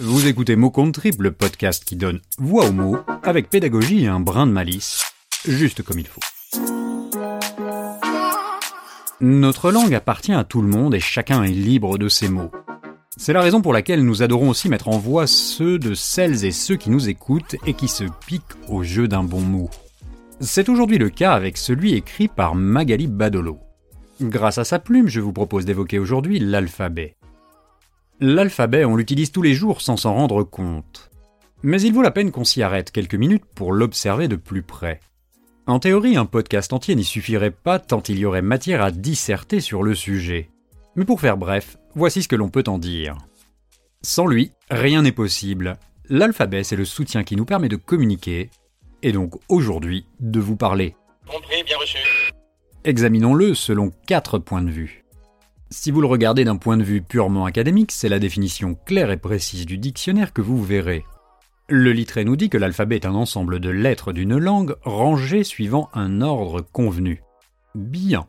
Vous écoutez Mot contre le podcast qui donne voix aux mots, avec pédagogie et un brin de malice, juste comme il faut. Notre langue appartient à tout le monde et chacun est libre de ses mots. C'est la raison pour laquelle nous adorons aussi mettre en voix ceux de celles et ceux qui nous écoutent et qui se piquent au jeu d'un bon mot. C'est aujourd'hui le cas avec celui écrit par Magali Badolo. Grâce à sa plume, je vous propose d'évoquer aujourd'hui l'alphabet. L'alphabet, on l'utilise tous les jours sans s'en rendre compte. Mais il vaut la peine qu'on s'y arrête quelques minutes pour l'observer de plus près. En théorie, un podcast entier n'y suffirait pas tant il y aurait matière à disserter sur le sujet. Mais pour faire bref, voici ce que l'on peut en dire. Sans lui, rien n'est possible. L'alphabet, c'est le soutien qui nous permet de communiquer, et donc aujourd'hui de vous parler. Compris, bien reçu. Examinons-le selon quatre points de vue. Si vous le regardez d'un point de vue purement académique, c'est la définition claire et précise du dictionnaire que vous verrez. Le littré nous dit que l'alphabet est un ensemble de lettres d'une langue rangées suivant un ordre convenu. Bien.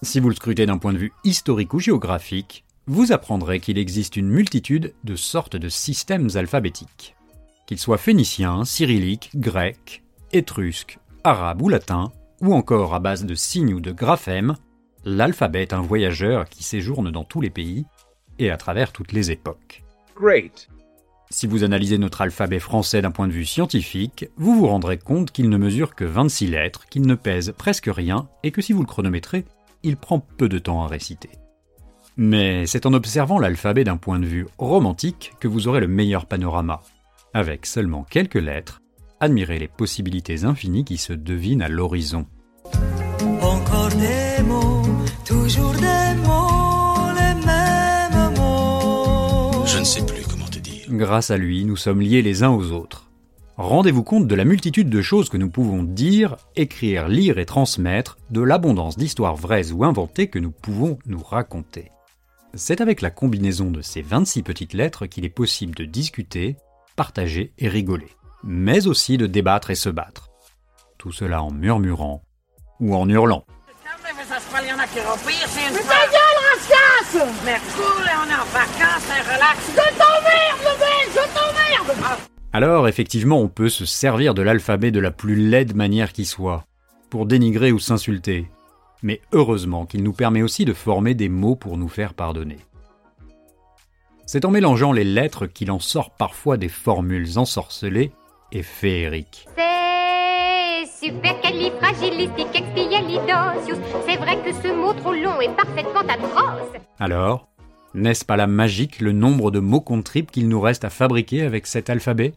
Si vous le scrutez d'un point de vue historique ou géographique, vous apprendrez qu'il existe une multitude de sortes de systèmes alphabétiques. Qu'ils soient phéniciens, cyrilliques, grecs, étrusques, arabes ou latins, ou encore à base de signes ou de graphèmes, L'alphabet est un voyageur qui séjourne dans tous les pays et à travers toutes les époques. Great. Si vous analysez notre alphabet français d'un point de vue scientifique, vous vous rendrez compte qu'il ne mesure que 26 lettres, qu'il ne pèse presque rien et que si vous le chronométrez, il prend peu de temps à réciter. Mais c'est en observant l'alphabet d'un point de vue romantique que vous aurez le meilleur panorama. Avec seulement quelques lettres, admirez les possibilités infinies qui se devinent à l'horizon. Encore des Grâce à lui, nous sommes liés les uns aux autres. Rendez-vous compte de la multitude de choses que nous pouvons dire, écrire, lire et transmettre, de l'abondance d'histoires vraies ou inventées que nous pouvons nous raconter. C'est avec la combinaison de ces 26 petites lettres qu'il est possible de discuter, partager et rigoler, mais aussi de débattre et se battre. Tout cela en murmurant ou en hurlant. Mais ça se peut, il y en a qui vont pire, c'est une Mais fois. ta gueule, rascasse Mais cool, on est en vacances, relax. Alors, effectivement, on peut se servir de l'alphabet de la plus laide manière qui soit, pour dénigrer ou s'insulter. Mais heureusement qu'il nous permet aussi de former des mots pour nous faire pardonner. C'est en mélangeant les lettres qu'il en sort parfois des formules ensorcelées et féeriques. C'est supercalifragilisticexpialidocious. C'est vrai que ce mot trop long est parfaitement atroce. Alors, n'est-ce pas la magique le nombre de mots contre trip qu'il nous reste à fabriquer avec cet alphabet?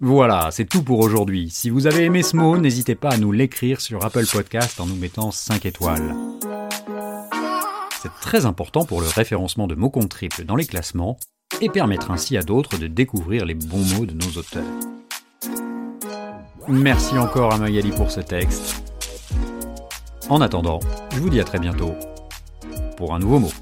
Voilà, c'est tout pour aujourd'hui. Si vous avez aimé ce mot, n'hésitez pas à nous l'écrire sur Apple Podcast en nous mettant 5 étoiles. C'est très important pour le référencement de mots contre triple dans les classements et permettre ainsi à d'autres de découvrir les bons mots de nos auteurs. Merci encore à Magali pour ce texte. En attendant, je vous dis à très bientôt pour un nouveau mot.